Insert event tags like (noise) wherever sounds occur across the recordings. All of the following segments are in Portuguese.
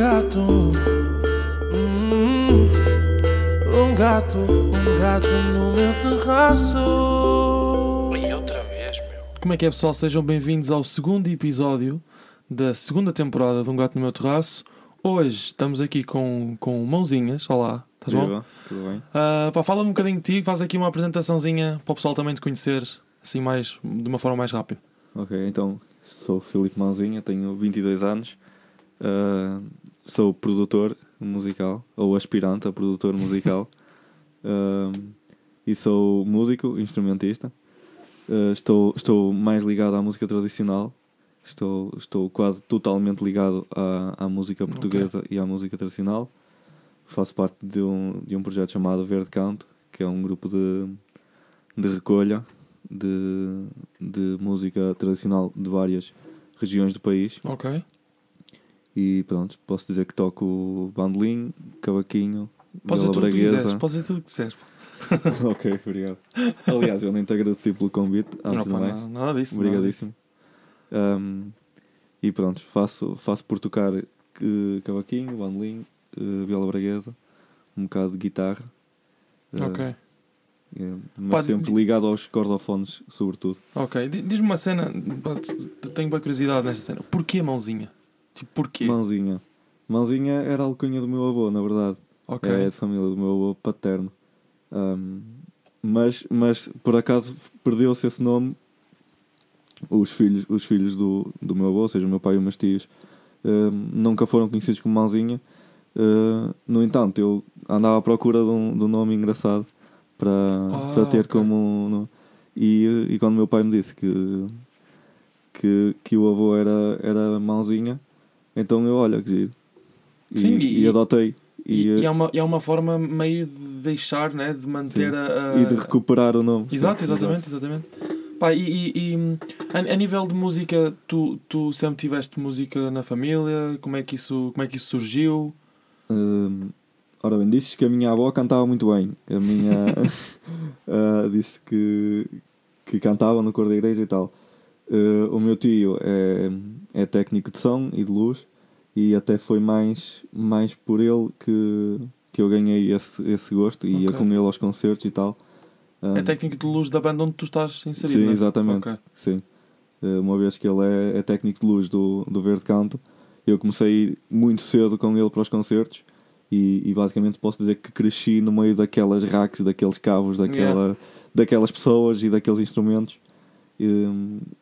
gato. Hum, um gato, um gato no meu terraço. E outra vez, meu. Como é que é, pessoal? Sejam bem-vindos ao segundo episódio da segunda temporada de Um Gato no Meu Terraço. Hoje estamos aqui com, com mãozinhas. Olá, estás bom? Viva, tudo bem? Pá, fala um bocadinho de ti, faz aqui uma apresentaçãozinha para o pessoal também te conhecer, assim, mais, de uma forma mais rápida. Ok, então sou o Filipe Mãozinha, tenho 22 anos, ah, sou produtor musical, ou aspirante a produtor musical, (laughs) ah, e sou músico, instrumentista. Ah, estou, estou mais ligado à música tradicional, estou, estou quase totalmente ligado à, à música portuguesa e à música tradicional. Faço parte de um, de um projeto chamado Verde Canto, que é um grupo de, de recolha de, de música tradicional de várias regiões do país. Ok. E pronto, posso dizer que toco bandolim, cavaquinho, Podes dizer viola tudo o que quiseres, podes dizer tudo o que quiseres. (laughs) ok, obrigado. Aliás, eu nem te agradeci pelo convite, antes Não, de mais. nada, nada disso. nada Obrigadíssimo. Um, e pronto, faço, faço por tocar eh, cavaquinho, bandolim, eh, viola braguesa, um bocado de guitarra. disso. Eh, Ok, mas Pá, sempre ligado aos cordofones, sobretudo. ok. Di- Diz-me uma cena, pá, tenho bem curiosidade nesta cena. Porquê mãozinha? Tipo, porquê? Mãozinha. Mãozinha era a alcunha do meu avô, na verdade. Ok. É de família do meu avô paterno. Um, mas, mas por acaso perdeu-se esse nome. Os filhos, os filhos do, do meu avô, ou seja, o meu pai e os meus tios, um, nunca foram conhecidos como Mãozinha. Uh, no entanto, eu andava à procura de um, de um nome engraçado para, Ah, para ter ok. como. no- e, e quando meu pai me disse que, que, que o avô era, era Mãozinha, então eu, olha, que giro. E, Sim, e- e adotei. E, E, e é, uma, é uma forma meio de deixar, né? De manter Sim. a, a- e de recuperar o nome. Exato, exatamente, exatamente. Pá, e, e- a, a nível de música, tu, tu sempre tiveste música na família? Como é que isso, como é que isso surgiu? Hum, ora bem, disse que a minha avó cantava muito bem. A minha (laughs) (laughs) ah, disse que, que cantava no cor da igreja e tal. Ah, o meu tio é, é técnico de som e de luz e até foi mais, mais por ele que, que eu ganhei esse, esse gosto e ia Ok. com ele aos concertos e tal. Ah, É técnico de luz da banda onde tu estás inserido, Sim, é? exatamente. Ok. Sim. Eh, Uma vez que ele é, é técnico de luz do, do Verde Canto, eu comecei a ir muito cedo com ele para os concertos e, e basicamente posso dizer que cresci no meio daquelas racks, daqueles cabos, daquela, daquelas pessoas e daqueles instrumentos. E,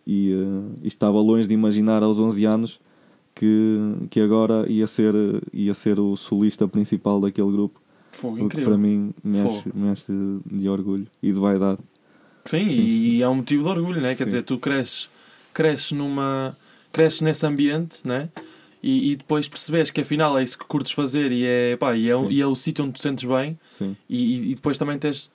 e, eh, e estava longe de imaginar aos 11 anos que, que agora ia ser, ia ser o solista principal daquele grupo. O que para mim mexe, mexe de orgulho e de vaidade. Sim, e é um motivo de orgulho, né? Quer Sim. dizer, tu cresces, cresces numa. cresces nesse ambiente, né? E, e depois percebes que afinal é isso que curtes fazer e é, pá, e é, o- Sim. e é o sítio onde te sentes bem Sim. e, e depois também teres,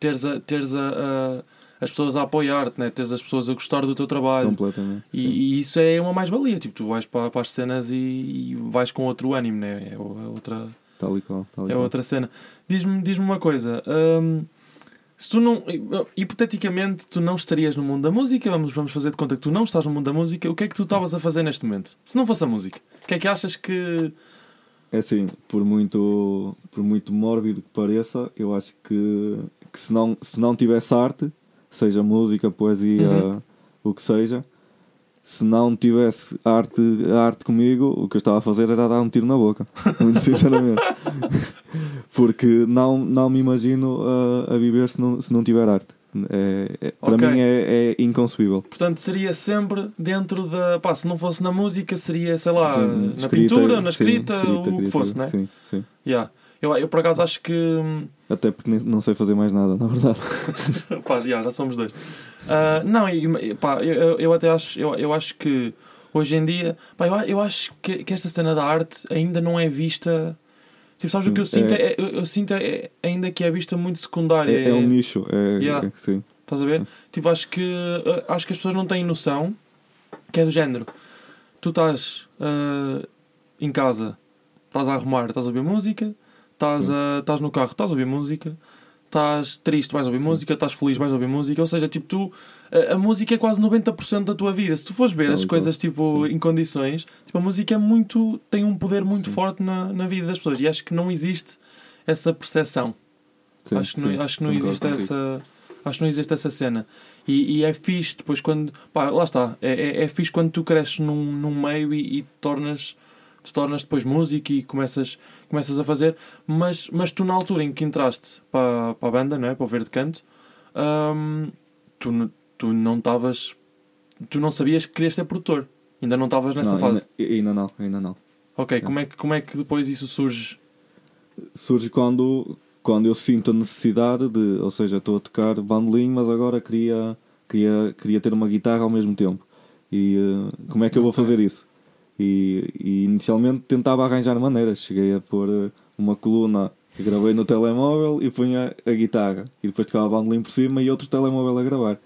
teres, a, teres a, a- as pessoas a apoiar-te, né? teres as pessoas a gostar do teu trabalho. Completamente. E, e isso é uma mais-valia. Tipo, tu vais para, para as cenas e, e vais com outro ânimo, né? É, é outra, Tal e qual. Tal e é qual. outra cena. Diz-me diz uma coisa. hum, se tu não. Hipoteticamente, tu não estarias no mundo da música, vamos, vamos fazer de conta que tu não estás no mundo da música, o que é que tu estavas a fazer neste momento? Se não fosse a música, o que é que achas que. É assim, por muito, por muito mórbido que pareça, eu acho que, que se, não, se não tivesse arte, seja música, poesia, Uhum. o que seja, se não tivesse arte, arte comigo, o que eu estava a fazer era dar um tiro na boca. (laughs) Muito sinceramente. Porque não, não me imagino a, a viver se não, se não tiver arte. É, é- para Ok. mim é, é inconcebível. Portanto, seria sempre dentro da. Pá, se não fosse na música, seria, sei lá, Sim, na escrita, pintura, na sim, escrita, escrita, o que fosse, né? Sim, sim. Yeah. Eu, eu por acaso acho que. Até porque não sei fazer mais nada, na verdade. (laughs) pá, já, já somos dois. Ah, não, e, pá, eu, eu- até acho, eu, eu acho que hoje em dia, pá, eu, eu acho que, que esta cena da arte ainda não é vista. Tipo, sabes o Sim, que eu sinto? é- É, eu, eu sinto é, ainda que é vista muito secundária. É, é um nicho, é, Yeah. é- sim. Estás a ver? Tipo, acho que, ah, acho que as pessoas não têm noção que é do género. Tu estás ah, em casa, estás a arrumar, estás a ouvir música, estás, a, estás no carro, estás a ouvir música, estás triste, vais ouvir música, estás feliz, vais ouvir música. Ou seja, tipo, tu, a, a música é quase 90% da tua vida. Se tu fores ver Tal as coisas tipo, Sim. em condições, tipo, a música é muito, tem um poder muito Sim. forte na, na vida das pessoas. E acho que não existe essa percepção. Sim, acho que sim, não, acho que não existe contigo. essa. Acho que não existe essa cena. E, e é fixe depois quando. Pá, lá está. É, é, é fixe quando tu cresces num, num meio e, e tornas. Te tornas depois músico e começas, começas a fazer, mas, mas tu na altura em que entraste para, para a banda, não é? para o Verde Canto, hum, tu, tu não estavas. Tu não sabias que querias ser produtor. Ainda não estavas nessa Não, fase. Ainda, ainda não, ainda não. Ok, como é, que, como é que depois isso surge? Surge quando, quando eu sinto a necessidade de, ou seja, estou a tocar bandolim, mas agora queria, queria, queria ter uma guitarra ao mesmo tempo. E eh, como é que eu vou fazer isso? E, e inicialmente tentava arranjar maneiras. Cheguei a pôr eh, uma coluna que gravei no telemóvel e punha a guitarra. E depois tocava bandolim por cima e outro telemóvel a gravar.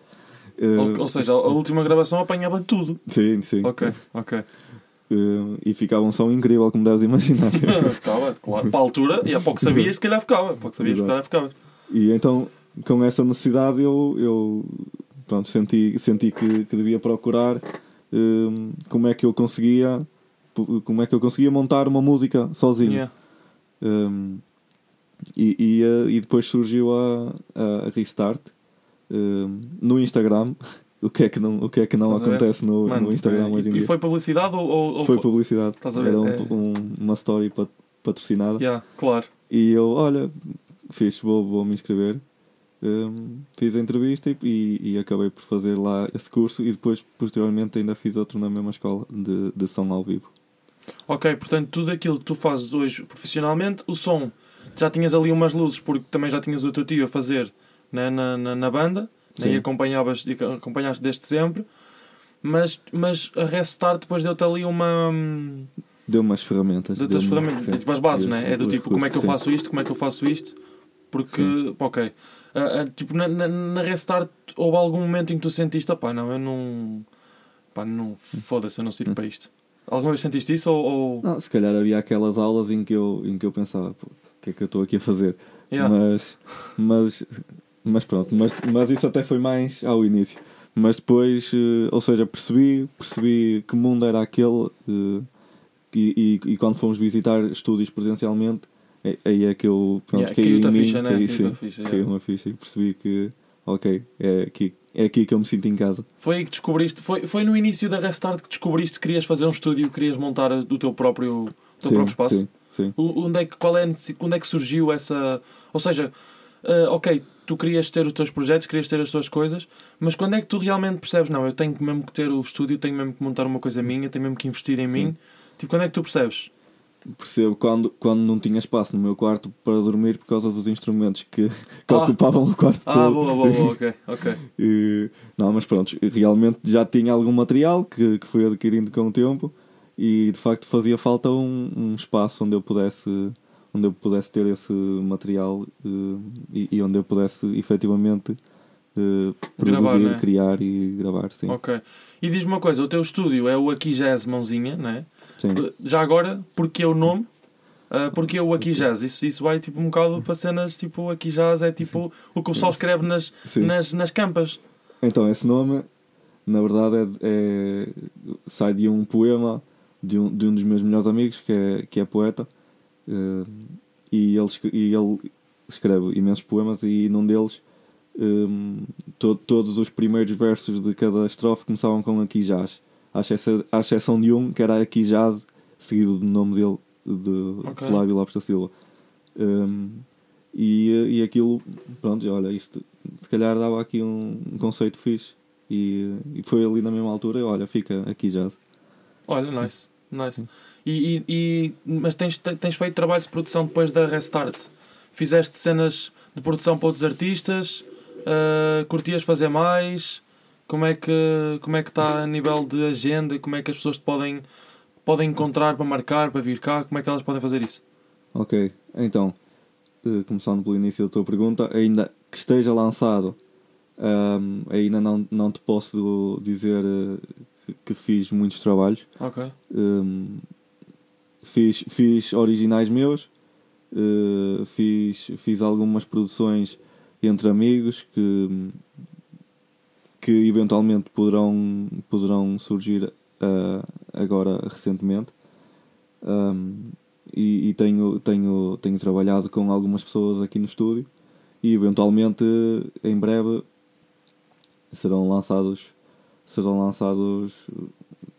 Eh, Ou, ou seja, a última gravação apanhava tudo. sim, sim. Ok, ok. Eh, e ficava um som incrível, como deves imaginar. (laughs) ficava, claro. Para a altura, e há pouco sabias, se calhar ficava. Pouco sabias, se calhar ficava. E então, com essa necessidade, eu, eu pronto, senti, senti que, que devia procurar hum, como é que eu conseguia como é que eu conseguia montar uma música sozinho. Yeah. Hum, e, e, eh, e depois surgiu a, a, Restart hum, no Instagram. (laughs) O que é que não, o que é que não Estás acontece no, Mano, no Instagram e- hoje em e dia? foi publicidade ou, ou, Foi publicidade. Era um- É. um- uma story pat- patrocinada. Yeah, claro. E eu, olha, fiz, vou, vou me inscrever. Hum, fiz a entrevista e, e, acabei por fazer lá esse curso e depois, posteriormente, ainda fiz outro na mesma escola de, de som ao vivo. Ok, portanto, tudo aquilo que tu fazes hoje profissionalmente, o som, já tinhas ali umas luzes porque também já tinhas o teu tio a fazer né, na, na, na banda né, e acompanhavas, e acompanhaste desde sempre, mas, mas a Restart depois deu-te ali uma. hum, Deu umas ferramentas. Deu-te as deu-me- ferramentas, (laughs) tipo as bases, né? É do tipo como é que eu faço isto, como é que eu faço isto, porque, pá, ok. Ah, ah, tipo, na, na, na Restart houve algum momento em que tu sentiste, pá, não, eu não. pá, não, foda-se, eu não sirvo para isto. Alguma vez sentiste isso ou. ou... Não, se calhar havia aquelas aulas em que eu, em que eu pensava, "Pô, o que é que eu estou aqui a fazer? Yeah. Mas, mas, mas pronto, mas, mas isso até foi mais ao início. Mas depois, eh, ou seja, percebi, percebi que mundo era aquele eh, e, e, e quando fomos visitar estúdios presencialmente, aí é que eu pronto, Yeah, caí caiu-te em mim, ficha, né? a sim, ficha, caiu yeah. uma ficha e percebi que, ok, é aqui, é aqui que eu me sinto em casa. Foi aí que descobriste, foi, foi no início da Restart que descobriste que querias fazer um estúdio, querias montar o teu próprio, o teu Sim, próprio espaço? Sim, sim. O- Onde é que, qual é, onde é que surgiu essa. Ou seja, ah, ok, tu querias ter os teus projetos, querias ter as tuas coisas, mas quando é que tu realmente percebes, não, eu tenho mesmo que ter o estúdio, tenho mesmo que montar uma coisa minha, tenho mesmo que investir em mim? Tipo, quando é que tu percebes? Percebo quando, quando não tinha espaço no meu quarto para dormir por causa dos instrumentos que, que Ah. ocupavam o quarto Ah, todo. boa, boa, boa, ok, (laughs) ok. E, não, mas pronto, realmente já tinha algum material que, que fui adquirindo com o tempo e de facto fazia falta um, um espaço onde eu pudesse onde eu pudesse ter esse material eh, e, e onde eu pudesse efetivamente eh, produzir, Gravar, né? criar e gravar, sim. Ok. E diz-me uma coisa, o teu estúdio é o Aqui Jazz Mãozinha, né? Sim. Já agora, porque o nome? Uh, porque o Aqui Jazz? Isso, isso vai tipo um bocado para cenas tipo Aqui Jazz é tipo o que o pessoal escreve nas, Sim. nas, nas campas. Então, esse nome, na verdade, é, é- sai de um poema de um, de um dos meus melhores amigos, que é, que é poeta, eh, e, ele, e ele escreve imensos poemas, e num deles, eh, to- todos os primeiros versos de cada estrofe começavam com Aqui Jazz, à exceção, à exceção de um, que era Aqui Jazz, seguido do nome dele, de Ok. Flávio Lopes da Silva. Um, e, e aquilo, pronto, olha, isto se calhar dava aqui um, um conceito fixe. E, e foi ali na mesma altura, olha, fica aqui já. Olha, nice, nice. E, e, e- mas tens, te- tens feito trabalhos de produção depois da Restart? Fizeste cenas de produção para outros artistas? Uh, curtias fazer mais? Como é que como é que está a nível de agenda? Como é que as pessoas te podem podem encontrar para marcar, para vir cá? Como é que elas podem fazer isso? Ok, então, eh, começando pelo início da tua pergunta, ainda que esteja lançado, ahm, ainda não, não te posso dizer eh, que, que fiz muitos trabalhos. Ok. Um, fiz, fiz originais meus, uh, fiz, fiz algumas produções entre amigos que, que eventualmente poderão, poderão surgir ah, agora recentemente. Um, e, e tenho, tenho, tenho trabalhado com algumas pessoas aqui no estúdio e eventualmente em breve serão lançados serão lançados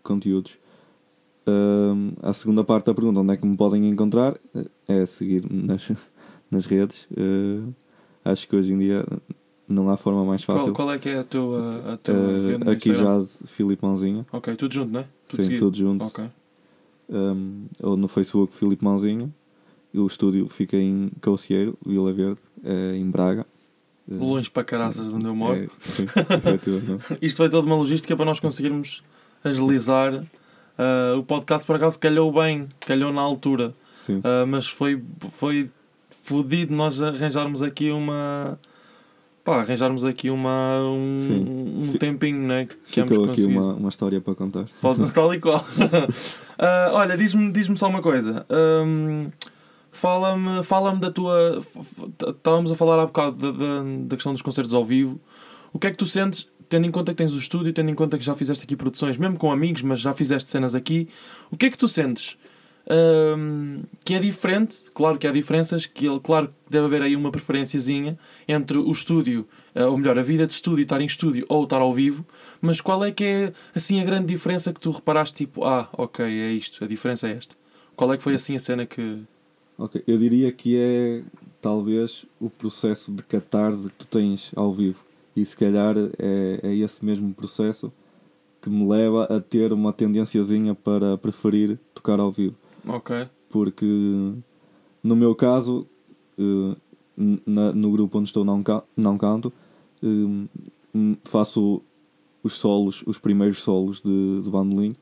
conteúdos. Um, a segunda parte da pergunta, onde é que me podem encontrar? É seguir nas, (laughs) nas redes. Uh, acho que hoje em dia não há forma mais fácil. Qual, qual é que é a tua, a tua Uh, aqui já Filipe Mãozinha. Ok, tudo junto, não é? Tudo Sim, seguido. todos juntos. Ok. Um, ou no Facebook Filipe Mãozinha. O estúdio fica em Caucieiro, Vila Verde, é em Braga. Uh, Longe para caraças de onde eu moro. é, sim. (laughs) Isto foi toda uma logística para nós conseguirmos agilizar ah, o podcast. Por acaso calhou bem, calhou na altura. Sim. Ah, mas foi, foi fodido nós arranjarmos aqui uma. Pá, arranjarmos aqui uma, um, um tempinho, né? Que Ficou aqui conseguir. uma, uma história para contar. Pode, (laughs) tal e qual. (laughs) Ah, olha, diz-me diz só uma coisa. Ahm, Fala-me fala da tua. Estávamos a falar há bocado da, da, da questão dos concertos ao vivo. O que é que tu sentes, tendo em conta que tens o estúdio, tendo em conta que já fizeste aqui produções, mesmo com amigos, mas já fizeste cenas aqui, o que é que tu sentes? Ahm, que é diferente, claro que há diferenças, que ele- claro deve haver aí uma preferenciazinha entre o estúdio, ah, ou melhor, a vida de estúdio, estar em estúdio ou estar ao vivo, mas qual é que é assim a grande diferença que tu reparaste, tipo, ah, ok, é isto, a diferença é esta. Qual é que foi assim a cena que. Ok, eu diria que é talvez o processo de catarse que tu tens ao vivo. E se calhar é, é esse mesmo processo que me leva a ter uma tendenciazinha para preferir tocar ao vivo. Ok. Porque no meu caso, eh, n- na- no grupo onde estou não, ca- não canto, eh, hum, faço os solos, os primeiros solos de, de bandolim.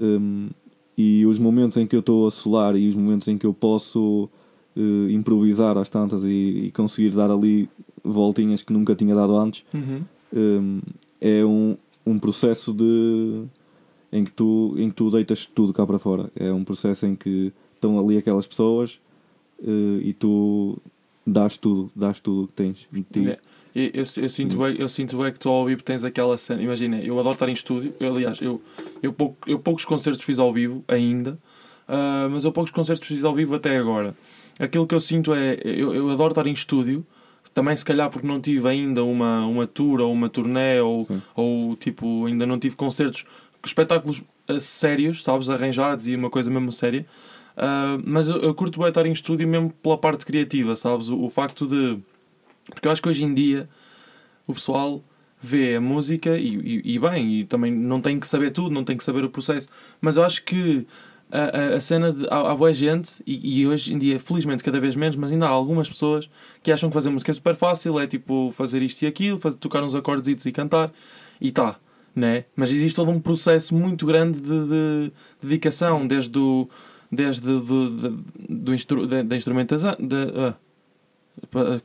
Hum, e os momentos em que eu estou a solar e os momentos em que eu posso eh, improvisar às tantas e, e conseguir dar ali voltinhas que nunca tinha dado antes, Uhum. hum, é um, um processo de em que tu em que tu deitas tudo cá para fora é um processo em que estão ali aquelas pessoas eh, e tu dás tudo dás tudo o que tens de ti É. Eu, eu, eu sinto bem, eu sinto bem que tu ao vivo tens aquela cena. Imagina, eu adoro estar em estúdio. Eu, aliás, eu, eu, pouco, eu poucos concertos fiz ao vivo ainda, ah, mas eu poucos concertos fiz ao vivo até agora. Aquilo que eu sinto é. Eu, eu adoro estar em estúdio. Também, se calhar, porque não tive ainda uma, uma tour ou uma turnê, ou, Sim. ou tipo, ainda não tive concertos, espetáculos ah, sérios, sabes, arranjados e uma coisa mesmo séria. Ah, mas eu, eu curto bem estar em estúdio mesmo pela parte criativa, sabes? O, o facto de. Porque eu acho que hoje em dia o pessoal vê a música e, e- e bem, e também não tem que saber tudo, não tem que saber o processo, mas eu acho que a, a- a cena de. Há, há boa gente, e, e hoje em dia, felizmente, cada vez menos, mas ainda há algumas pessoas que acham que fazer música é super fácil, é tipo fazer isto e aquilo, fazer, tocar uns acordes e cantar, e tá. Né? Mas existe todo um processo muito grande de, de dedicação, desde o, desde do, do, do instru, da, da instrumentação. Da, ah,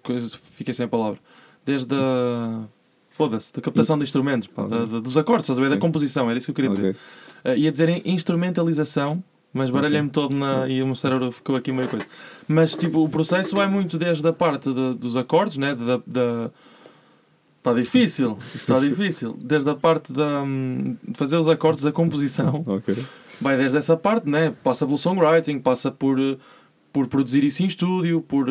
fiquei sem a palavra. Desde a. Foda-se, da captação de instrumentos, pá, da- da- dos acordes, estás a ver? Da composição, era isso que eu queria dizer. Uh, ia dizer instrumentalização, mas baralhei-me todo na, e o meu cérebro ficou aqui meio coisa. Mas tipo, o processo vai muito desde a parte de- dos acordes, né? Da... Está difícil, está difícil. Desde a parte da, hum, de fazer os acordes da composição, Ok. vai desde essa parte, né? Passa pelo songwriting, passa por, eh, por produzir isso em estúdio, por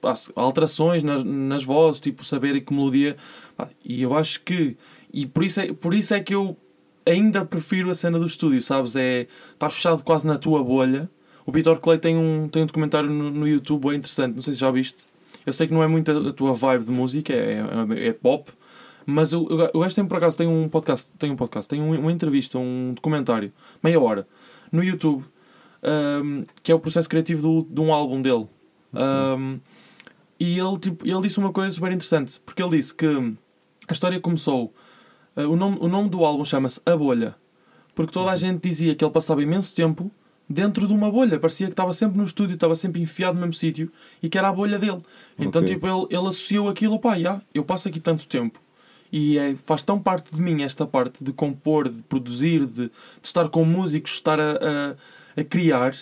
pá, alterações nas, nas vozes, tipo, saber que melodia. E eu acho que. E por isso, é, por isso é que eu ainda prefiro a cena do estúdio, sabes? É estar fechado quase na tua bolha. O Vitor Clay tem um, tem um documentário no, no YouTube bem interessante, não sei se já viste. Eu sei que não é muito a, tua vibe de música, é, é, é pop, mas o, o gajo tem por acaso tem um podcast, tem um podcast, tem um- uma entrevista, um documentário, meia hora, no YouTube, ahm, que é o processo criativo do, de um álbum dele. Ahm, e ele, tipo, ele disse uma coisa super interessante, porque ele disse que a história começou. ah, o, nome, o nome do álbum chama-se A Bolha, porque toda a gente dizia que ele passava imenso tempo dentro de uma bolha, parecia que estava sempre no estúdio, estava sempre enfiado no mesmo sítio e que era a bolha dele. Então, Ok. tipo, ele, ele associou aquilo, pá, já, eu passo aqui tanto tempo e é, faz tão parte de mim esta parte de compor, de produzir, de, de estar com músicos, estar a, a, a criar,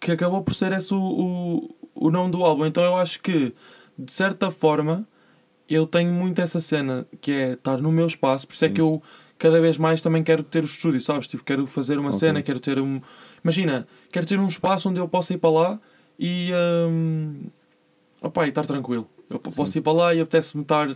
que acabou por ser esse o, o, o nome do álbum. Então eu acho que, de certa forma, eu tenho muito essa cena que é estar no meu espaço, por isso é que eu cada vez mais também quero ter o estúdio, sabes? Tipo, quero fazer uma Ok. cena, quero ter um. Imagina, quero ter um espaço onde eu possa ir para lá e. hum, opá, e estar tranquilo. Eu p- posso Sim. ir para lá e apetece-me estar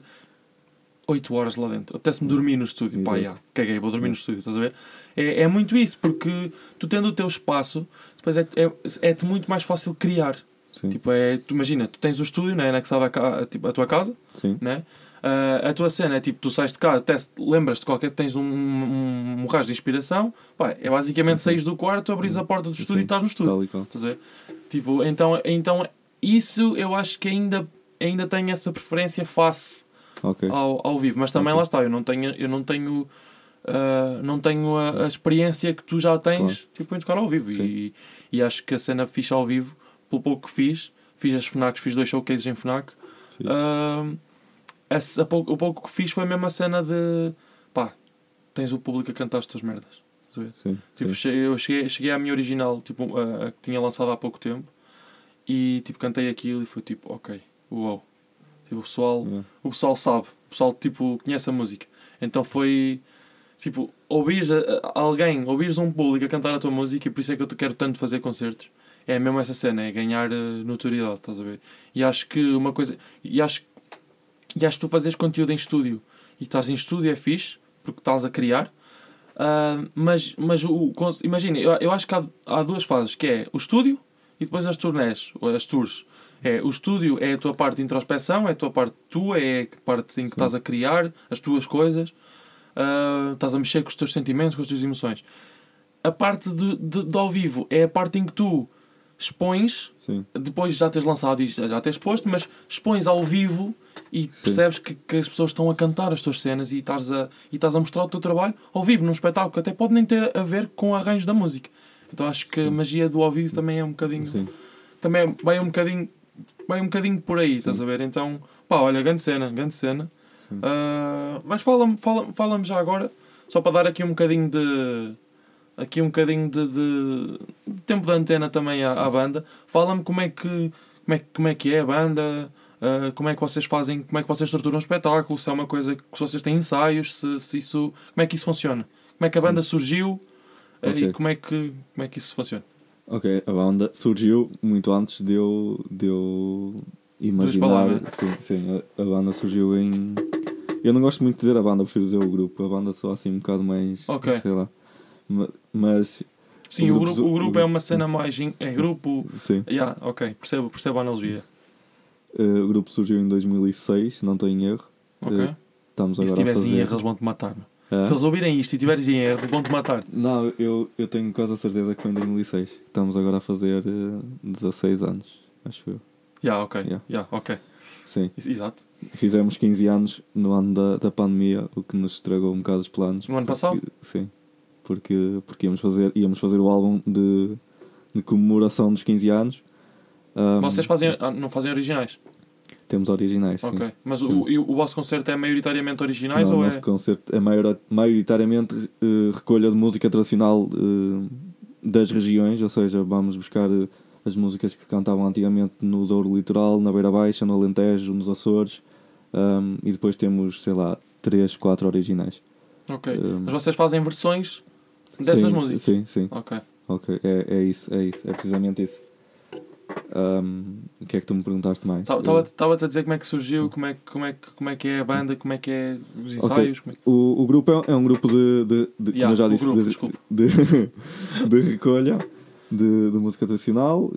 8 horas lá dentro. Apetece-me dormir no estúdio. Pá, já, caguei, vou dormir no estúdio, estás a ver? É, é muito isso, porque tu tendo o teu espaço, depois é- é- é-te muito mais fácil criar. Sim, Tipo, é, tu imagina, tu tens o estúdio, né, anexado à, ca- tipo, à tua casa, sim, né? Ah, a tua cena é tipo, tu sais de cá, até se lembras de qualquer tens um, um, um rasgo de inspiração, pá, é basicamente saís do quarto, abris a porta do estúdio e estás no estúdio. Estás a ver? Tipo, então, então isso eu acho que ainda, ainda tenho essa preferência face Ok. ao, ao vivo, mas também Ok. lá está, eu não tenho, eu não tenho, ah, não tenho a, a experiência que tu já tens Claro. tipo, em tocar ao vivo e, e acho que a cena fixe ao vivo, pelo pouco que fiz, fiz as FNACs, fiz dois showcases em FNAC. Fixe. Esse- a pouco, o pouco que fiz foi mesmo a cena de pá, tens o público a cantar as tuas merdas. Sim, Tipo, sim. eu cheguei, cheguei à minha original, tipo, a, a que tinha lançado há pouco tempo, e tipo, cantei aquilo e foi tipo, ok, uau. Tipo, o pessoal, o pessoal sabe, o pessoal tipo, conhece a música. Então foi tipo, ouvires a- a- alguém, ouvires um público a cantar a tua música, e por isso é que eu te quero tanto fazer concertos. É mesmo essa cena, é ganhar eh, notoriedade, estás a ver? E acho que uma coisa, e acho, e acho que tu fazes conteúdo em estúdio e estás em estúdio é fixe, porque estás a criar. Ah, mas mas o, imagina, eu, eu acho que há, há duas fases, que é o estúdio e depois as turnés, as tours. É, o estúdio é a tua parte de introspeção, é a tua parte tua, é a parte em que estás a criar as tuas coisas, ah, estás a mexer com os teus sentimentos, com as tuas emoções. A parte de, de, de ao vivo é a parte em que tu expões, Sim, depois de já teres lançado e já teres posto, mas expões ao vivo e percebes que, que as pessoas estão a cantar as tuas cenas e estás, a, e estás a mostrar o teu trabalho ao vivo, num espetáculo que até pode nem ter a ver com o arranjo da música. Então acho que a magia do ao vivo também é um bocadinho sim. também vai um bocadinho vai um bocadinho por aí, estás a ver? Então, pá, olha, grande cena, grande cena. Sim. Ah, mas fala-me fala, fala já agora, só para dar aqui um bocadinho de aqui um bocadinho de, de- de tempo de antena também à, à banda. Fala-me como é que como é, como é que é a banda, ah, como é que vocês fazem, como é que vocês estruturam um espetáculo, se é uma coisa que vocês têm ensaios, se, se isso, como é que isso funciona? Como é que a banda surgiu Ok. e como é que como é que isso funciona? Ok, a banda surgiu muito antes de eu, de eu imaginar. Sim, sim, a, a banda surgiu em. Eu não gosto muito de dizer a banda, prefiro dizer o grupo. A banda só assim um bocado mais. Ok. Sei lá. Ma- Mas. Sim, O grupo- o grupo é uma cena mais. em- É grupo. Sim. Yeah, ok, percebo, percebo a analogia. eh, o grupo surgiu em 2006, não estou em erro. Ok? Eh, Estamos e se agora tiveres fazer. em erro, eles vão te matar. Hã? Se eles ouvirem isto e tiveres em erro, vão te matar. Não, eu, eu tenho quase a certeza que foi em 2006. Estamos agora a fazer eh, 16 anos, acho eu. Yeah, ok. Yeah. Yeah, ok. Sim. Ex- Exato. Fizemos 15 anos no ano da, da pandemia, o que nos estragou um bocado os planos. No ano passado? Sim. Porque, porque íamos, fazer, íamos fazer o álbum de, de comemoração dos 15 anos. Ahm, Vocês fazem, ah, não fazem originais? Temos originais. Ok. Mas Sim. o, e o, o vosso concerto é maioritariamente originais Não, o ou é. nosso concerto é maior- maioritariamente eh, recolha de música tradicional eh, das regiões, ou seja, vamos buscar eh, as músicas que se cantavam antigamente no Douro Litoral, na Beira Baixa, no Alentejo, nos Açores, ahm, e depois temos, sei lá, 3, 4 originais. Ok. Ahm, Mas vocês fazem versões dessas sim, músicas? Sim, sim. Ok. Ok, é, é isso, é isso, é precisamente isso. Ahm, o que é que tu me perguntaste mais? Estava-te a dizer como é que surgiu, como é, que- como, é como é que é a banda, como é que é os ensaios. Como é que... O, o grupo é, é um grupo de, de, de como Yeah, eu já o disse, grupo, de, de, (laughs) de recolha de, de música tradicional.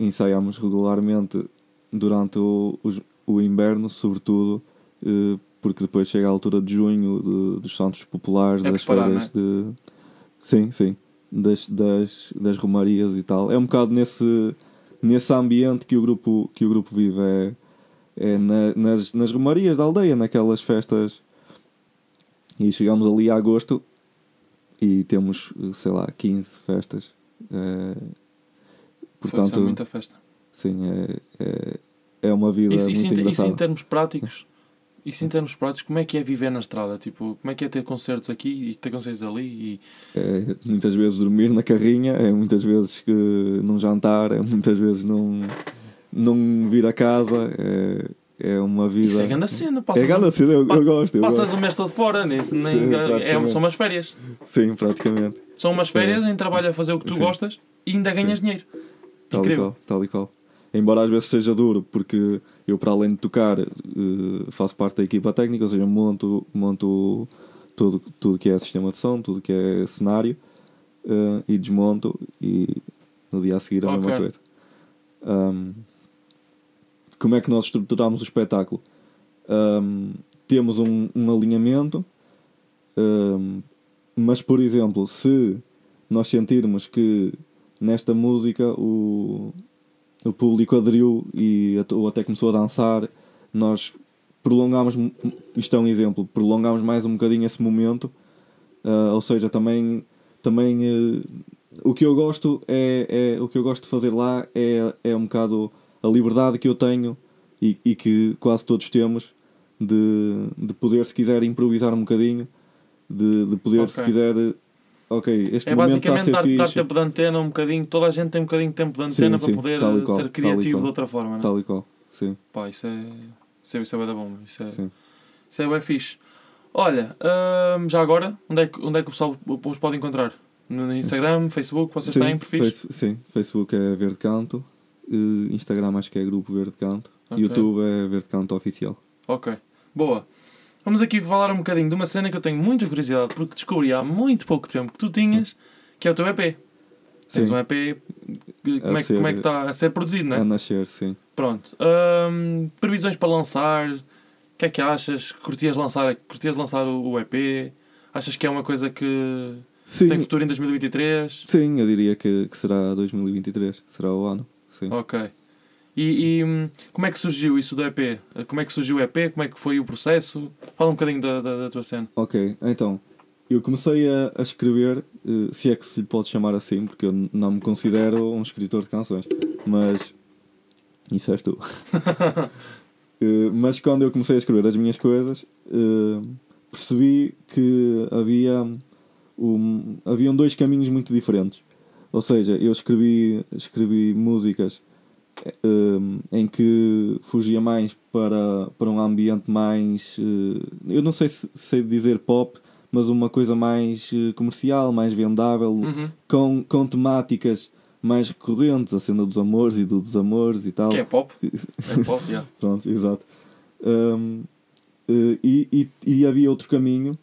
Ensaiamos regularmente durante o, os- o inverno, sobretudo, eh, porque depois chega a altura de junho dos santos populares, É das feiras de. Sim, sim. Das, das, das romarias e tal. É um bocado nesse, nesse ambiente que o grupo, que o grupo vive. É, é na- nas, nas romarias da aldeia, naquelas festas. E chegamos ali a agosto e temos, sei lá, 15 festas. É, Foi portanto, isso é muita festa. sim, é, é, é uma vida Isso, muito isso, em, isso engraçada. em termos práticos, isso em termos práticos, como é que é viver na estrada? Tipo, como é que é ter concertos aqui e ter concertos ali? E... É muitas vezes dormir na carrinha, é muitas vezes que não jantar, é muitas vezes não, não vir a casa. É, é uma vida. Isso é grande cena. É Passas, grande cena, eu, pa- eu gosto. Eu passas gosto. o mês todo fora, nem, nem, Sim, é, praticamente. são umas férias. Sim, praticamente. São umas férias em trabalho a fazer o que tu Sim. gostas e ainda ganhas dinheiro. Tal Incrível. e qual, tal e qual. Embora às vezes seja duro, porque eu, para além de tocar, eh, faço parte da equipa técnica, ou seja, monto, monto tudo, tudo que é sistema de som, tudo que é cenário, eh, e desmonto, e no dia a seguir é a mesma Ok. coisa. Ahm, como é que nós estruturamos o espetáculo? Ahm, temos um, um alinhamento, mas, por exemplo, se nós sentirmos que nesta música o, o público aderiu e ou até começou a dançar, nós prolongamos, isto é um exemplo, prolongamos mais um bocadinho esse momento, ah, ou seja, também, também eh, o que eu gosto é, é- o que eu gosto de fazer lá é, é um bocado a liberdade que eu tenho e, e que quase todos temos de, de poder, se quiser, improvisar um bocadinho, de, de poder, se Ok. quiser, ok, este É momento está a ser dar, fixe. dar tempo de antena um bocadinho. Toda a gente tem um bocadinho de tempo de Sim, antena sim, para poder e eh, qual, ser criativo de outra forma. Né? Tal e qual, sim, Pá, isso é, isso é, isso é da bom. Isso é, sim. isso é bem fixe. Olha, hum, já agora, onde é, que, onde é que o pessoal os pode encontrar? No Instagram, Facebook, vocês sim, têm perfis? face- sim, Facebook é Verde Canto, Instagram acho que é Grupo Verde Canto, Ok. YouTube é Verde Canto Oficial. Ok, boa. Vamos aqui falar um bocadinho de uma cena que eu tenho muita curiosidade porque descobri há muito pouco tempo que tu tinhas, que é o teu EP. Tens Sim. um EP, como, é, que- como é que está a ser produzido, não é? A nascer, sim. Pronto. Hum, previsões para lançar? O que é que achas? Curtias lançar, curtias lançar o, o EP? Achas que é uma coisa que Sim, tem futuro em 2023? sim eu diria que, que será 2023, será o ano, sim. Ok. E, e, hum, como é que surgiu isso do EP? Como é que surgiu o EP? Como é que foi o processo? Fala um bocadinho da, da, da tua cena. Ok, então, eu comecei a, a escrever, eh, se é que se lhe pode chamar assim, porque eu não me considero um escritor de canções, mas isso és tu. (laughs) Eh, mas quando eu comecei a escrever as minhas coisas, eh, percebi que havia um, haviam dois caminhos muito diferentes. Ou seja, eu escrevi, escrevi músicas eh, em que fugia mais para, para um ambiente mais. eh, eu não sei se sei dizer pop, mas uma coisa mais eh, comercial, mais vendável, Uhum. com, com temáticas mais recorrentes, a cena dos amores e do desamores e tal. Que é pop? (laughs) É pop, yeah. Pronto, exato. Hum, eh, e, e, e havia outro caminho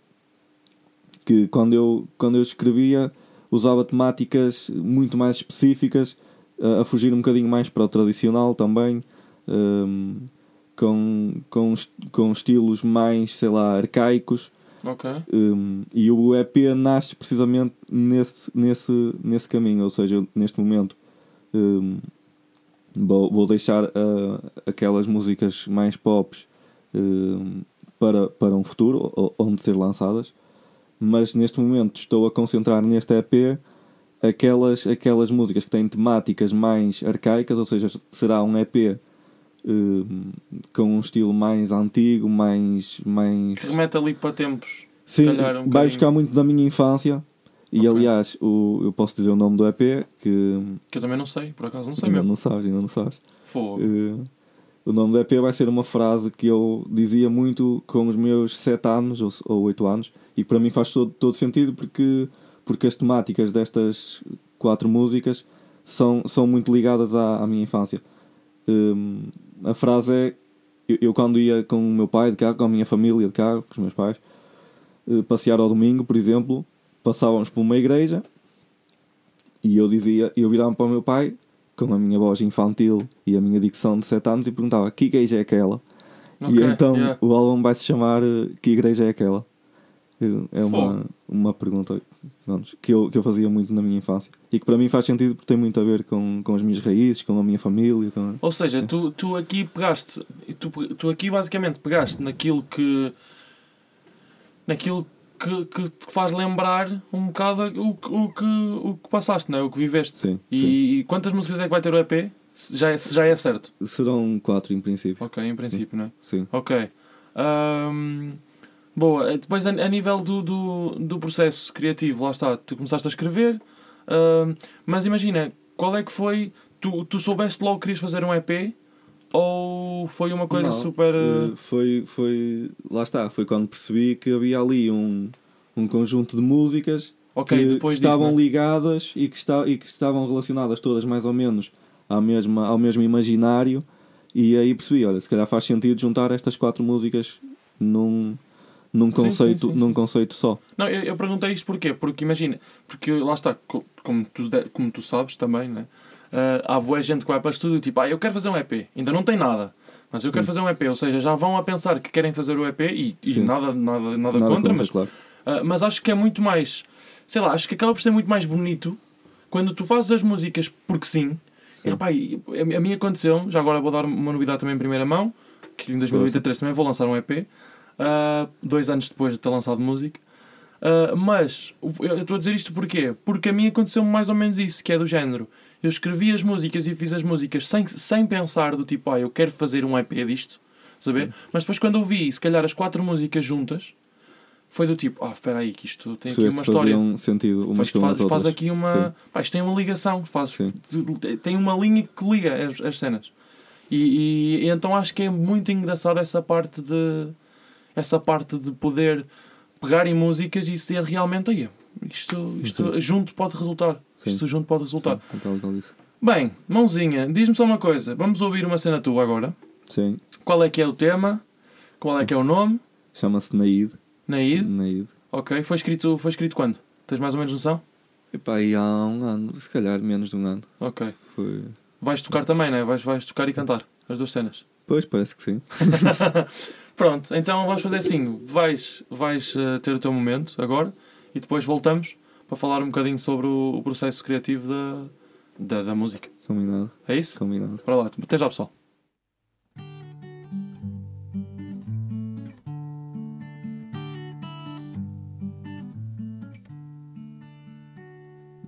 que quando eu, quando eu escrevia usava temáticas muito mais específicas, a fugir um bocadinho mais para o tradicional também, hum, com, com, com estilos mais, sei lá, arcaicos. Ok. Um, e o EP nasce precisamente nesse, nesse, nesse caminho, ou seja, neste momento um, vou, vou deixar uh, aquelas músicas mais pops um, para, para um futuro, onde ser lançadas, mas neste momento estou a concentrar neste EP aquelas, aquelas músicas que têm temáticas mais arcaicas, ou seja, será um EP um, com um estilo mais antigo, mais, mais Que remete ali para tempos. Sim, um vai bocadinho. buscar muito da minha infância. E Ok. aliás, o, eu posso dizer o nome do EP, que Que eu também não sei, por acaso não sei ainda mesmo. não sabes, ainda não sabes. Fogo. Eh, o nome do EP vai ser uma frase que eu dizia muito com os meus 7 anos ou, ou 8 anos, e para mim faz todo, todo sentido porque, porque as temáticas destas quatro músicas são, são muito ligadas à, à minha infância. Eh, a frase é: eu, eu quando ia com o meu pai de carro, com a minha família de carro, com os meus pais, eh, passear ao domingo, por exemplo, passávamos por uma igreja e eu dizia, eu virava para o meu pai com a minha voz infantil e a minha dicção de 7 anos e perguntava que igreja é aquela? Ok, e então yeah. o álbum vai se chamar eh, Que igreja é aquela? É uma, uma pergunta vamos, que, eu, que eu fazia muito na minha infância e que para mim faz sentido porque tem muito a ver com, com as minhas raízes, com a minha família. Ou seja, tu, tu aqui pegaste, tu, tu aqui basicamente pegaste naquilo que naquilo que, que te faz lembrar um bocado o, que- o, que, o que passaste, não é? o que viveste. Sim, e, quantas músicas é que vai ter o EP? Se já é, se já é certo. Serão quatro em princípio. Ok, em princípio, não é? Sim. Ok. Ahm, boa, depois a, a nível do, do, do processo criativo, lá está, tu começaste a escrever, ahm, mas imagina, qual é que foi, tu, tu soubeste logo que querias fazer um EP ou foi uma coisa Não, super. uh, Eh, foi, foi. Lá está, foi quando percebi que havia ali um, um conjunto de músicas ok, que, que disso. estavam né? ligadas e que, está, e que estavam relacionadas todas mais ou menos à mesma, ao mesmo imaginário. E aí percebi, olha, se calhar faz sentido juntar estas quatro músicas num, num, Sim, sim, conceito, sim, num sim. conceito só. Não, eu, eu perguntei isto porquê? Porque imagina, porque lá está, co- como tu, como tu sabes também, né? Uh, há boa gente que vai para o estúdio tipo, ah, eu quero fazer um EP, ainda não tem nada, mas eu quero Sim. fazer um EP, ou seja, já vão a pensar que querem fazer o EP e, e Sim. nada, nada, nada, Nada contra, mas, claro. uh, mas acho que é muito mais, sei lá, acho que acaba por ser muito mais bonito quando tu fazes as músicas porque sim. Sim. E, rapá, e a, a mim aconteceu, já agora vou dar uma novidade também em primeira mão, que em 2023 também vou lançar um EP, uh, dois anos depois de ter lançado música. Uh, mas eu estou a dizer isto porquê? Porque a mim aconteceu mais ou menos isso, que é do género. Eu escrevi as músicas e fiz as músicas sem, sem pensar do tipo, ah, eu quero fazer um EP disto, saber? Mas depois quando eu vi, se calhar, as quatro músicas juntas, foi do tipo, ah, espera aí, que isto tem aqui uma história. faziam sentido umas Faz, faz, faz aqui uma. Pá, isto tem uma ligação, faz, Sim. tem uma linha que liga as, as cenas. E, e- e então acho que é muito engraçado essa parte de. Essa parte de poder pegar em músicas e ser realmente aí. Isto, isto Sim. junto pode resultar. Sim. Isto junto pode resultar. Sim, qual isso. Bem, mãozinha, diz-me só uma coisa. Vamos ouvir uma cena tua agora. Sim, Qual é que é o tema? Qual é que é o nome? chama-se Naid. Naid? Naid. Ok. Foi escrito, foi escrito quando? Tens mais ou menos noção? Epá, e há um ano, se calhar menos de um ano. Ok. Foi... Vais tocar também, né? Vais, vais tocar e cantar. As duas cenas. Pois, parece que sim. (laughs) Pronto, então vamos fazer assim. Vais, vais eh, ter o teu momento agora e depois voltamos para falar um bocadinho sobre o, o processo criativo da, da, da música. Combinado, É isso? combinado. Para lá. Até já, pessoal.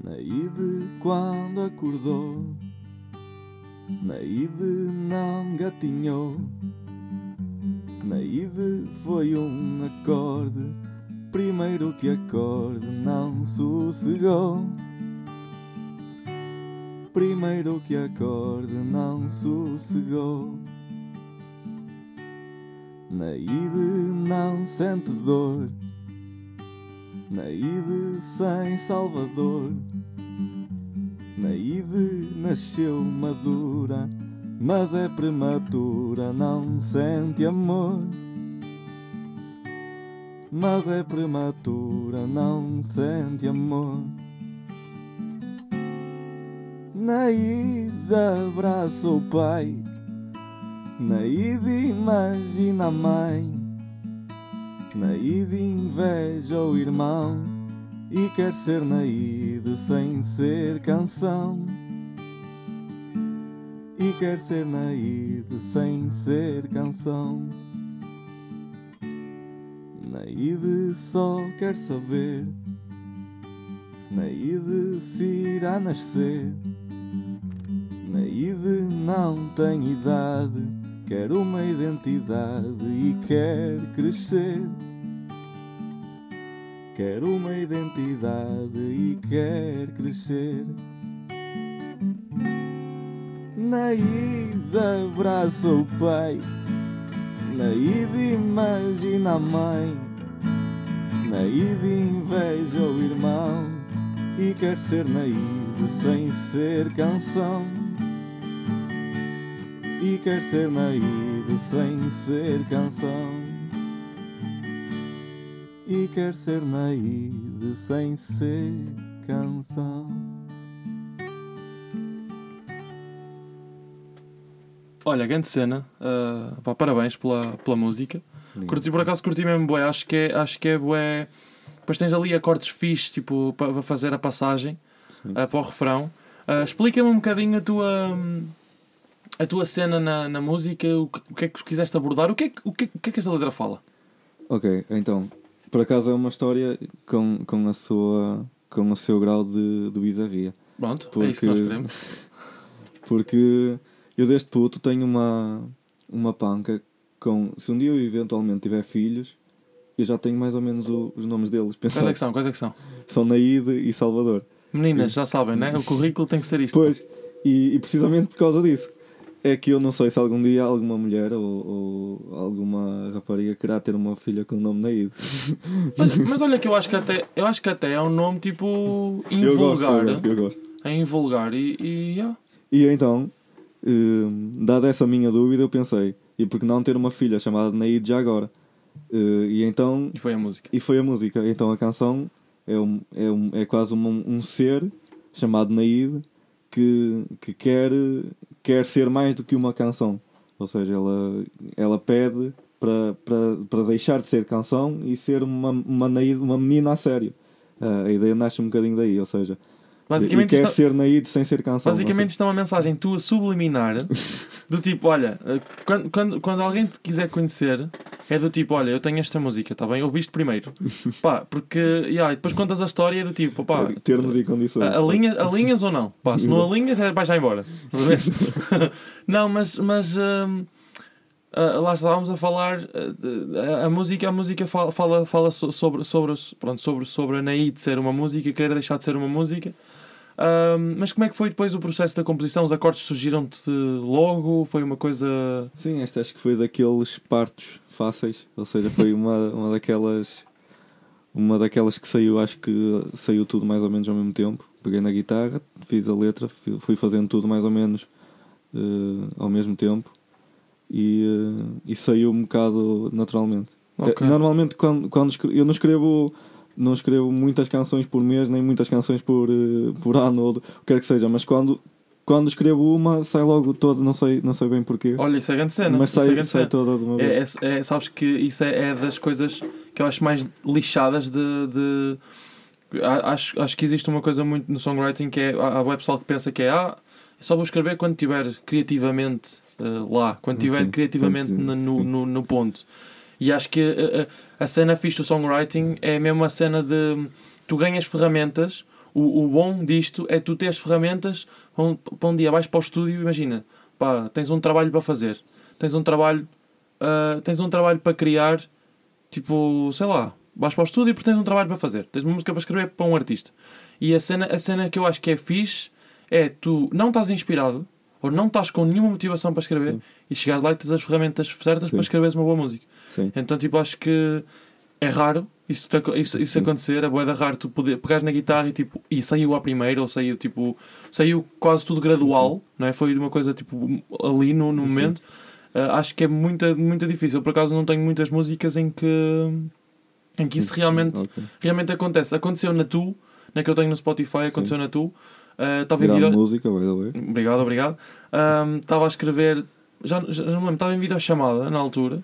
Naide quando acordou, Naide não gatinhou. Naide foi um acorde, primeiro que acorde não sossegou. Primeiro que acorde não sossegou. Naide não sente dor. Naide sem Salvador. Naide nasceu madura, mas é prematura, não sente amor. Mas é prematura, não sente amor. Naide abraça o pai, Naide imagina a mãe. Naide inveja o irmão e quer ser Naide sem ser canção. E quer ser Naide sem ser canção. Naide só quer saber Naide se irá nascer. Naide não tem idade, quer uma identidade e quer crescer. Quer uma identidade e quer crescer. Naide abraça o pai, Naide imagina a mãe, Naide inveja o irmão e quer ser Naide sem ser canção. E quer ser Naide sem ser canção. E quer ser Naide sem ser canção. Olha, grande cena. Uh, pá, parabéns pela, pela música. Curti, por acaso curti mesmo bué. Acho que é, acho que é bué. Depois tens ali acordes fixes, tipo, para fazer a passagem uh, para o refrão. Uh, Explica-me um bocadinho a tua, hum, a tua cena na, na música, o que, o que é que tu quiseste abordar, o que é que, o que, é- o que, é que esta letra fala? Ok, então, por acaso é uma história com, com, a sua, com o seu grau de, de bizarria. Pronto, é isso que nós Porque- queremos. (laughs) Porque eu desde puto tenho uma, uma panca com. Se um dia eu eventualmente tiver filhos, eu já tenho mais ou menos o- os nomes deles. Quais é que são? Quais é que são? São Naide e Salvador. Meninas, já sabem, né? O currículo tem que ser isto. Pois, e, e precisamente por causa disso. é que eu não sei se algum dia alguma mulher ou, ou alguma rapariga querá ter uma filha com o nome Naíde. (laughs) Mas, mas olha que eu acho que até, eu acho que até é um nome tipo Eu gosto, invulgar. eu gosto, eu gosto. É invulgar e, e yeah. E então, hum, dada essa minha dúvida, eu pensei, e por que não ter uma filha chamada Naíde já agora? Eh, e então, e foi a música. e foi a música. Então a canção é, um, é, um, é quase um, um ser chamado Naíde que, que quer, quer ser mais do que uma canção. Ou seja, ela, ela pede para, para, para deixar de ser canção e ser uma, uma, Naíde, uma menina a sério. Ah, a ideia nasce um bocadinho daí, ou seja, Basicamente, e quer isto, ser Naíde sem ser canção. basicamente isto é uma mensagem tua subliminar (laughs) do tipo, olha, eh, quando, quando, quando alguém te quiser conhecer, é do tipo, olha, eu tenho esta música, está bem? Ouviste primeiro. (laughs) Pá, porque, yeah, e depois contas a história é do tipo, pá, termos e condições. A- Alinha, alinhas ou não? Pá, se não (laughs) alinhas, é, vais já embora. Não, mas, mas hum, ah, lá estávamos a falar ah, de- a, a música, a música fala, fala, fala so- sobre, sobre, pronto, sobre, sobre a Naí ser uma música, querer deixar de ser uma música. Hum, mas como é que foi depois o processo da composição? Os acordes surgiram-te logo? Foi uma coisa. Sim, esta acho que foi daqueles partos fáceis, ou seja, foi uma, uma daquelas uma daquelas que saiu, acho que saiu tudo mais ou menos ao mesmo tempo. Peguei na guitarra, fiz a letra, fui fazendo tudo mais ou menos eh, ao mesmo tempo e, eh, e saiu um bocado naturalmente. Eh, Normalmente quando, quando escre- eu não escrevo não escrevo muitas canções por mês, nem muitas canções por, eh, por ano, ou o que quer que seja, mas quando, quando escrevo uma sai logo toda, não sei, não sei bem porquê. Olha, isso é grande cena. Mas é sai, grande sai cena. toda de uma vez. É, é- é- sabes que isso é, é das coisas que eu acho mais lixadas de. de- acho, acho que existe uma coisa muito no songwriting que é. Há há pessoal que pensa que é. Ah, só vou escrever quando estiver criativamente eh, lá, quando estiver criativamente no, no, no ponto. E acho que a, a- a cena fixe do songwriting é mesmo a cena de. Tu ganhas ferramentas. O, o bom disto é tu teres ferramentas para um, para um dia vais para o estúdio imagina, pá, tens um trabalho para fazer, tens um trabalho Uh, tens um trabalho para criar, tipo, sei lá, vais para o estúdio porque tens um trabalho para fazer, tens uma música para escrever para um artista. E a cena, a cena que eu acho que é fixe é tu não estás inspirado ou não estás com nenhuma motivação para escrever Sim. e chegar lá e tens as ferramentas certas Sim. para escreveres uma boa música. Sim. Então, tipo, acho que é raro isso, isso, isso Sim. acontecer, é boeda raro tu poder pegares na guitarra e tipo, e saiu à primeira, ou saiu tipo, saiu quase tudo gradual, não é? Foi uma coisa tipo ali no, no Sim. momento. Uh, acho que é muito, muito difícil. Por acaso não tenho muitas músicas em que em que isso realmente, Ok. realmente acontece. Aconteceu na Tu, na que eu tenho no Spotify, aconteceu na Tu. Uh, Estava em Grande vídeo... música, by the way. Obrigado, obrigado. Um, Estava a escrever, já, já não me lembro, estava em videochamada na altura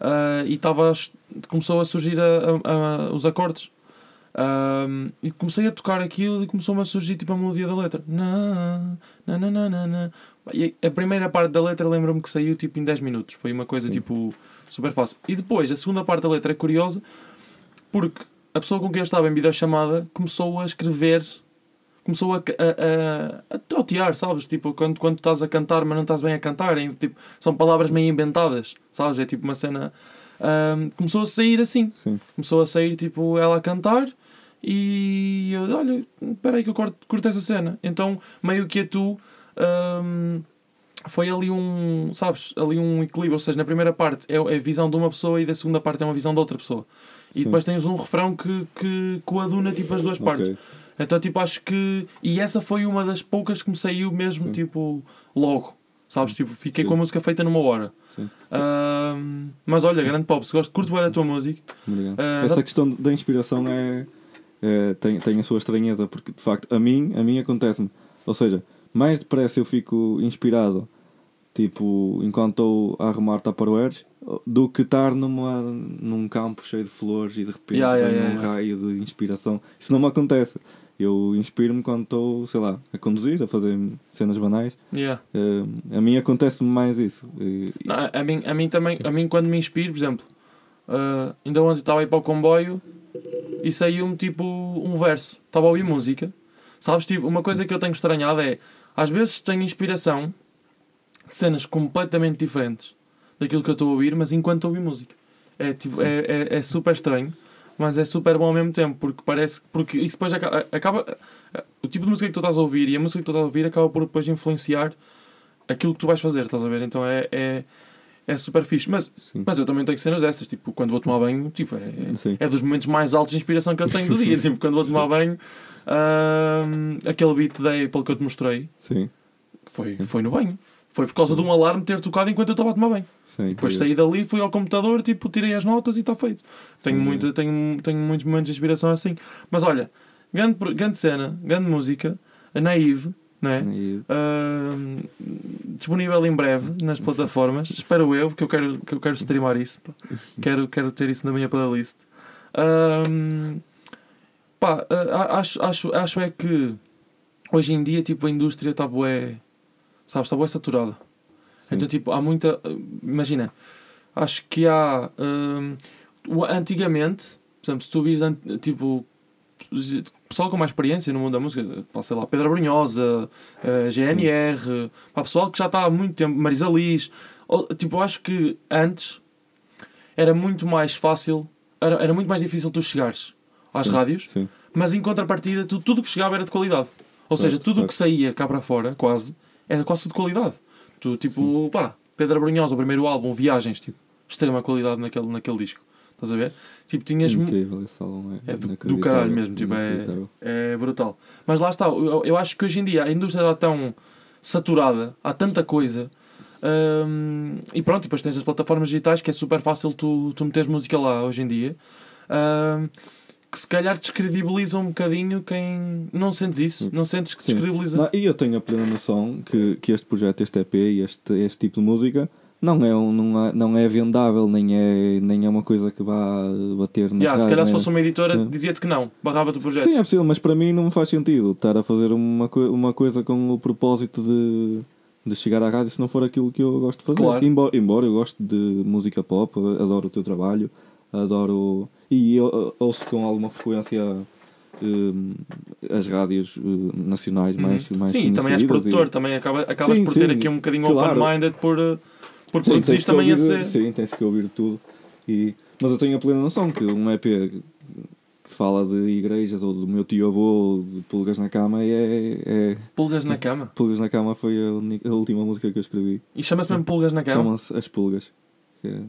uh, e estava, começou a surgir a- a- a- os acordes. Um, e comecei a tocar aquilo e começou-me a surgir tipo a melodia da letra. Na, na, na, na, na, na. E a primeira parte da letra lembro-me que saiu tipo em 10 minutos. Foi uma coisa Sim. tipo super fácil. E depois a segunda parte da letra é curiosa porque a pessoa com quem eu estava em videochamada começou a escrever começou a, a, a, a trotear, sabes? Tipo, quando, quando estás a cantar, mas não estás bem a cantar, é, tipo, são palavras meio inventadas, sabes? É tipo uma cena. ahm, começou a sair assim, Sim. começou a sair tipo ela a cantar e eu, olha, espera aí que eu corto, curto essa cena. Então, meio que a tu. ahm, foi ali um, sabes, ali um equilíbrio, ou seja, na primeira parte é é a visão de uma pessoa e da segunda parte é uma visão de outra pessoa. E Sim. depois tens um refrão que, que coaduna tipo as duas partes. Então, tipo, acho que. E essa foi uma das poucas que me saiu mesmo, Sim. tipo, logo. Sabes? Tipo, fiquei Sim. com a música feita numa hora. Ahm, mas olha, grande pop, se gosto, curto bem da tua música. Ah, Essa dá- questão da inspiração é, é- tem, tem a sua estranheza, porque de facto a mim, a mim acontece-me. Ou seja, mais depressa eu fico inspirado, tipo, enquanto estou a arrumar tupperwares, do que estar numa, num campo cheio de flores e de repente Yeah, yeah, yeah, um raio de inspiração. Isso não me acontece. Eu inspiro-me quando estou, sei lá, a conduzir, a fazer cenas banais. Yeah. Eh, a mim acontece-me mais isso. E- Não, a, a mim, a mim também, a mim quando me inspiro, por exemplo, ah, ainda ontem estava a ir para o comboio e saiu-me tipo um verso. Estava a ouvir música. Sabes, tipo, uma coisa que eu tenho estranhado é, às vezes tenho inspiração de cenas completamente diferentes daquilo que eu estou a ouvir, mas enquanto ouvi música. É, tipo, é, é, é super estranho, mas é super bom ao mesmo tempo, porque parece que porque isso depois aca- acaba, o tipo de música que tu estás a ouvir e a música que tu estás a ouvir acaba por depois influenciar aquilo que tu vais fazer, estás a ver? Então é, é, é super fixe. Mas, Sim. mas eu também tenho cenas dessas, tipo, quando vou tomar banho, tipo, é, Sim. é dos momentos mais altos de inspiração que eu tenho do dia. (laughs) Tipo, quando vou tomar banho, ahm, aquele beat da Apple que eu te mostrei Sim. foi, foi no banho. Foi por causa de um alarme ter tocado enquanto eu estava a tomar banho. Sim. Depois incrível. saí dali, fui ao computador, tipo, tirei as notas e está feito. Tenho, Sim. muito, tenho, tenho muitos momentos de inspiração assim. Mas olha, grande, grande cena, grande música, a Naive, é? E- Ahm, disponível em breve nas plataformas. (laughs) Espero eu, que eu quero, que eu quero streamar isso. pá. Quero, quero ter isso na minha playlist. Ahm, pá, ah, acho, acho, acho é que hoje em dia tipo, a indústria está bué, sabes, está bué saturada. Sim. Então, tipo, há muita. Imagina, acho que há. hum, antigamente, por exemplo, se tu vires, tipo, pessoal com mais experiência no mundo da música, pá, sei lá, Pedro Brunhosa, eh, GNR, pá, pessoal que já está há muito tempo, Marisa Liz, ou, tipo, acho que antes era muito mais fácil, era, era muito mais difícil tu chegares às Sim. rádios, Sim. mas em contrapartida, tu, tudo o que chegava era de qualidade. Ou Certo, seja, tudo o que saía cá para fora, quase, era quase tudo de qualidade. Tu, tipo, pá, Pedro Brunhosa, o primeiro álbum, Viagens, tipo, extrema qualidade naquele, naquele disco. Estás a ver? Tipo, tinhas. mu- Incrível esse álbum. É, É do- do caralho mesmo, tipo, é-. É brutal. Mas lá está, eu, eu acho que hoje em dia a indústria está tão saturada, há tanta coisa. hum, e pronto, depois tens as plataformas digitais que é super fácil tu, tu meteres música lá hoje em dia. hum, que se calhar descredibiliza um bocadinho quem. Não sentes isso? Não sentes que descredibiliza? Não, e eu tenho a plena noção que, que este projeto, este EP e este, este tipo de música não é, um, não é, não é vendável, nem é, nem é uma coisa que vá bater nas Yeah, se calhar se fosse uma editora, É. dizia-te que não, barrava-te o projeto. Sim, é possível, mas para mim não me faz sentido estar a fazer uma, coi- uma coisa com o propósito de, de chegar à rádio se não for aquilo que eu gosto de fazer. Claro. Embora, embora eu goste de música pop, adoro o teu trabalho, adoro. E eu ouço com alguma frequência hum, as rádios uh, nacionais mais, Uhum. mais Sim, também és produtor, e- também acaba, acabas Sim, por ter sim, aqui um bocadinho claro. open-minded por, uh, por Sim, que também ouvir, esse. Sim, tens que ouvir tudo. E, mas eu tenho a plena noção que um EP que fala de igrejas ou do meu tio avô ou de pulgas na cama é, é Pulgas na cama. Pulgas na Cama foi a, a última música que eu escrevi. E chama-se mesmo Pulgas na cama. Chama-se As Pulgas. Que é,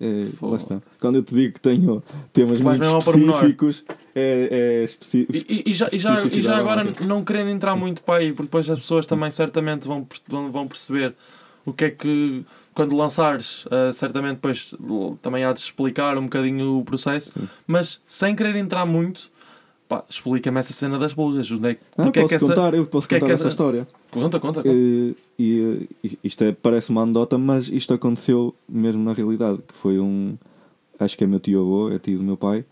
é- lá está. Quando eu te digo que tenho temas Vais muito específicos, é, é especi- E, e- e já, e, já, e já agora máxima. não querendo entrar muito para aí, porque depois as pessoas também certamente vão, vão, perceber o que é que quando lançares, ah, certamente depois também há de explicar um bocadinho o processo, Sim. mas sem querer entrar muito, pá, explica-me essa cena das pulgas. Onde é, que- Ah, porque é posso que essa. contar, eu posso é contar que essa essa- história. Conta, conta, conta. Eh, e eh, isto é, parece uma anedota, mas isto aconteceu mesmo na realidade. Que foi um. Acho que é meu tio avô, é tio do meu pai.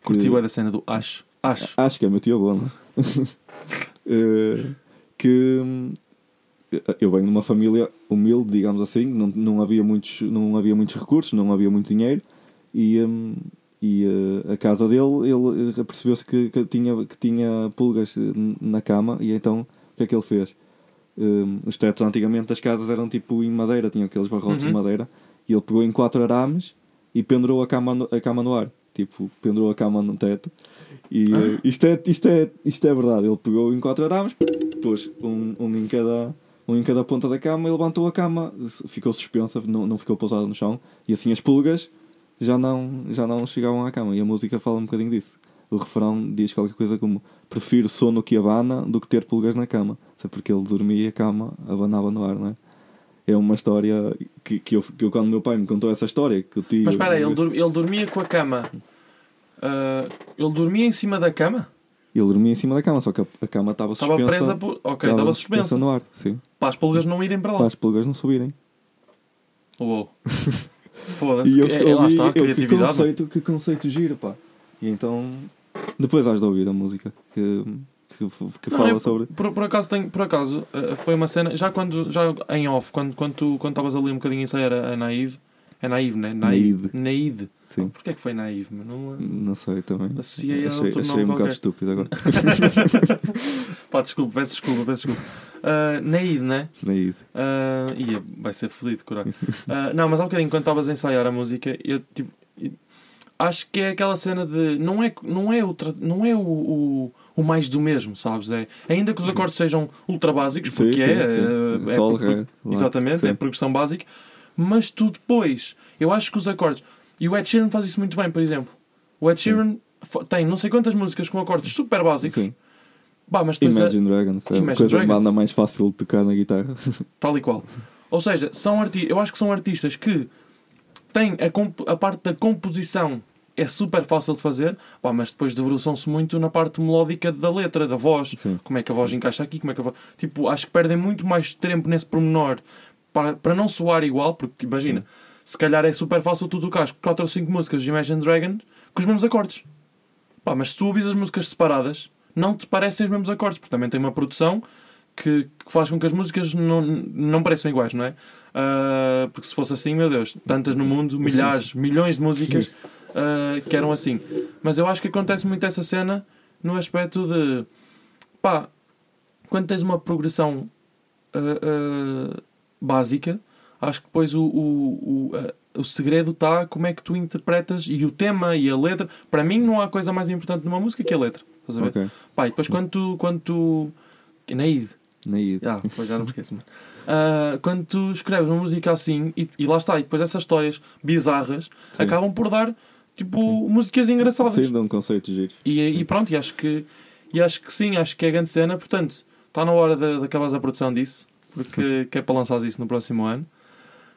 que- Curtiu a da cena do acho. Acho. Acho que é meu tio avô, não é? (laughs) Eh, que eu venho de uma família humilde, digamos assim, não, não, havia muitos, não havia muitos recursos, não havia muito dinheiro e, hum, e eh, a casa dele, ele eh, percebeu-se que, que tinha, que tinha pulgas eh, na cama e então o que é que ele fez? Hum, os tetos antigamente das casas eram tipo em madeira, tinham aqueles barrotes Uhum. de madeira e ele pegou em quatro arames e pendurou a cama no, a cama no ar. Tipo, pendurou a cama no teto. E Ah. eh, isto, é, isto, é, isto é verdade. Ele pegou em quatro arames, pôs um, um, em cada, um em cada ponta da cama e levantou a cama. Ficou suspensa, não, não ficou pousada no chão. E assim as pulgas já não, já não chegavam à cama. E a música fala um bocadinho disso. O refrão diz qualquer coisa como Prefiro sono que abana do que ter pulgas na cama. É porque ele dormia e a cama abanava no ar, não é? É uma história que, que, eu, que eu, quando meu pai me contou essa história, que o tio. Mas espera ele, ele dormia com a cama. ah, ele dormia em cima da cama? Ele dormia em cima da cama, só que a, a cama estava Estava suspensa. presa por. Ok, estava suspensa. no ar, sim. Para as pulgas não irem para lá. Para as pulgas não subirem. Uou. (laughs) Foda-se. E eu, É, eu lá está a eu, que criatividade. conceito, que conceito giro, pá. E então, depois has de ouvir a música que, que, que Não, fala eu, sobre. por, por acaso, tenho, por acaso eh, foi uma cena. Já quando. Já em off, quando quando tu quando estavas ali um bocadinho a ensaiar a, a Naive. É Naive, né? Naide. Naide. Sim, Porquê é que foi Naive? Não, não sei também. Associei a achei outro achei um bocado estúpido agora. (laughs) Pá, desculpa, peço desculpa, peço desculpa. Ah, Naide, né? Naide. Ah, ia, vai ser fodido, caralho. Ah, não, mas há um bocadinho, quando estavas a ensaiar a música, eu tipo. eu- Acho que é aquela cena de. Não é, não é, o, não é o, o, o mais do mesmo, sabes? É, ainda que os acordes sejam ultra básicos, Sim, porque sim, é, sim. é, é Sol, ré, lá. exatamente, Sim. é progressão básica, mas tu depois, eu acho que os acordes, e o Ed Sheeran faz isso muito bem, por exemplo. O Ed Sheeran tem não sei quantas músicas com acordes super básicos, Sim. Bah, mas depois é- Imagine Dragons. É a Imagine coisa Dragons. mais fácil de tocar na guitarra. (laughs) tal e qual. Ou seja, são arti eu acho que são artistas que têm a, comp- a parte da composição é super fácil de fazer, pá, mas depois debruçam-se muito na parte melódica da letra, da voz. Sim. Como é que a voz encaixa aqui, como é que a voz... Tipo, acho que perdem muito mais tempo nesse pormenor para, para não soar igual, porque imagina, se calhar é super fácil tu tocares 4 ou 5 músicas de Imagine Dragon com os mesmos acordes. Pá, mas se tu ouvis as músicas separadas, não te parecem os mesmos acordes, porque também tem uma produção que, que faz com que as músicas não, não pareçam iguais, não é? Ah, porque se fosse assim, meu Deus, tantas no mundo, milhares, milhões de músicas ah, que eram assim. Mas eu acho que acontece muito essa cena no aspecto de pá, quando tens uma progressão ah, básica, acho que depois o, o, o, o segredo está como é que tu interpretas e o tema e a letra. Para mim, não há coisa mais importante numa música que a letra. Estás a ver? Ok. Pá, e depois quando tu. Quando tu na id. Na ida. Ah, pois já não me esqueço. Ah, quando tu escreves uma música assim, e, e lá está, e depois essas histórias bizarras Sim. acabam por dar tipo músicas engraçadas. Sim, dá um conceito giro. E, e pronto, e acho que e acho que sim, acho que é grande cena. Portanto, está na hora de, de acabares a produção disso, porque que é para lançares isso no próximo ano.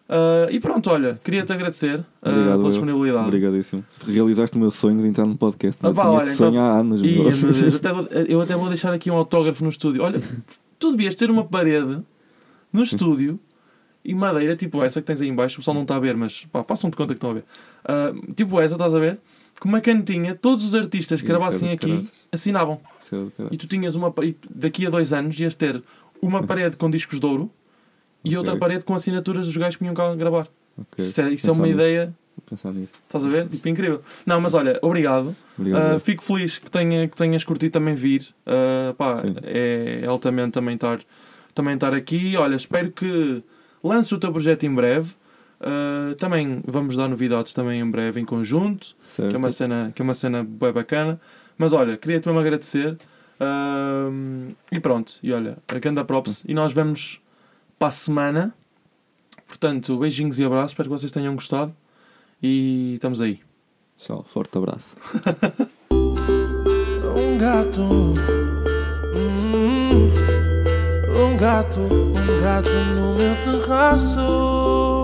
Ah, e pronto, olha, queria-te agradecer ah, Obrigado, pela eu. disponibilidade. Obrigadíssimo. Realizaste o meu sonho de entrar no podcast. Ah, Eu pá, tinha olha, esse sonho então- há anos. Deus, (laughs) até eu até vou deixar aqui um autógrafo no estúdio. Olha, tu devias ter uma parede no estúdio e madeira, tipo essa que tens aí em baixo. O pessoal não está a ver, mas pá, façam de conta que estão a ver. Ah, tipo essa, estás a ver? Com uma canetinha, todos os artistas que é gravassem aqui assinavam. É. E tu tinhas uma. daqui a dois anos ias ter uma parede com discos de ouro e Ok. outra parede com assinaturas dos gajos que vinham cá gravar. Ok. Isso é, isso é uma nisso. ideia, pensar nisso. estás a ver? Tipo, incrível. Não, mas olha, obrigado. Obrigado. Uh, fico feliz que, tenha, que tenhas curtido também vir. Uh, pá, é, é altamente também estar, também estar aqui. Olha, espero que lances o teu projeto em breve. Uh, também vamos dar novidades também em breve em conjunto, certo. que é uma cena, que é uma cena bem bacana. Mas olha, queria-te mesmo agradecer. Uh, e pronto, e olha, a grande props. E nós vamos para a semana. Portanto, beijinhos e abraços. Espero que vocês tenham gostado. E estamos aí. Tchau. Forte abraço. (laughs) Um gato, hum, um gato, um gato no meu terraço.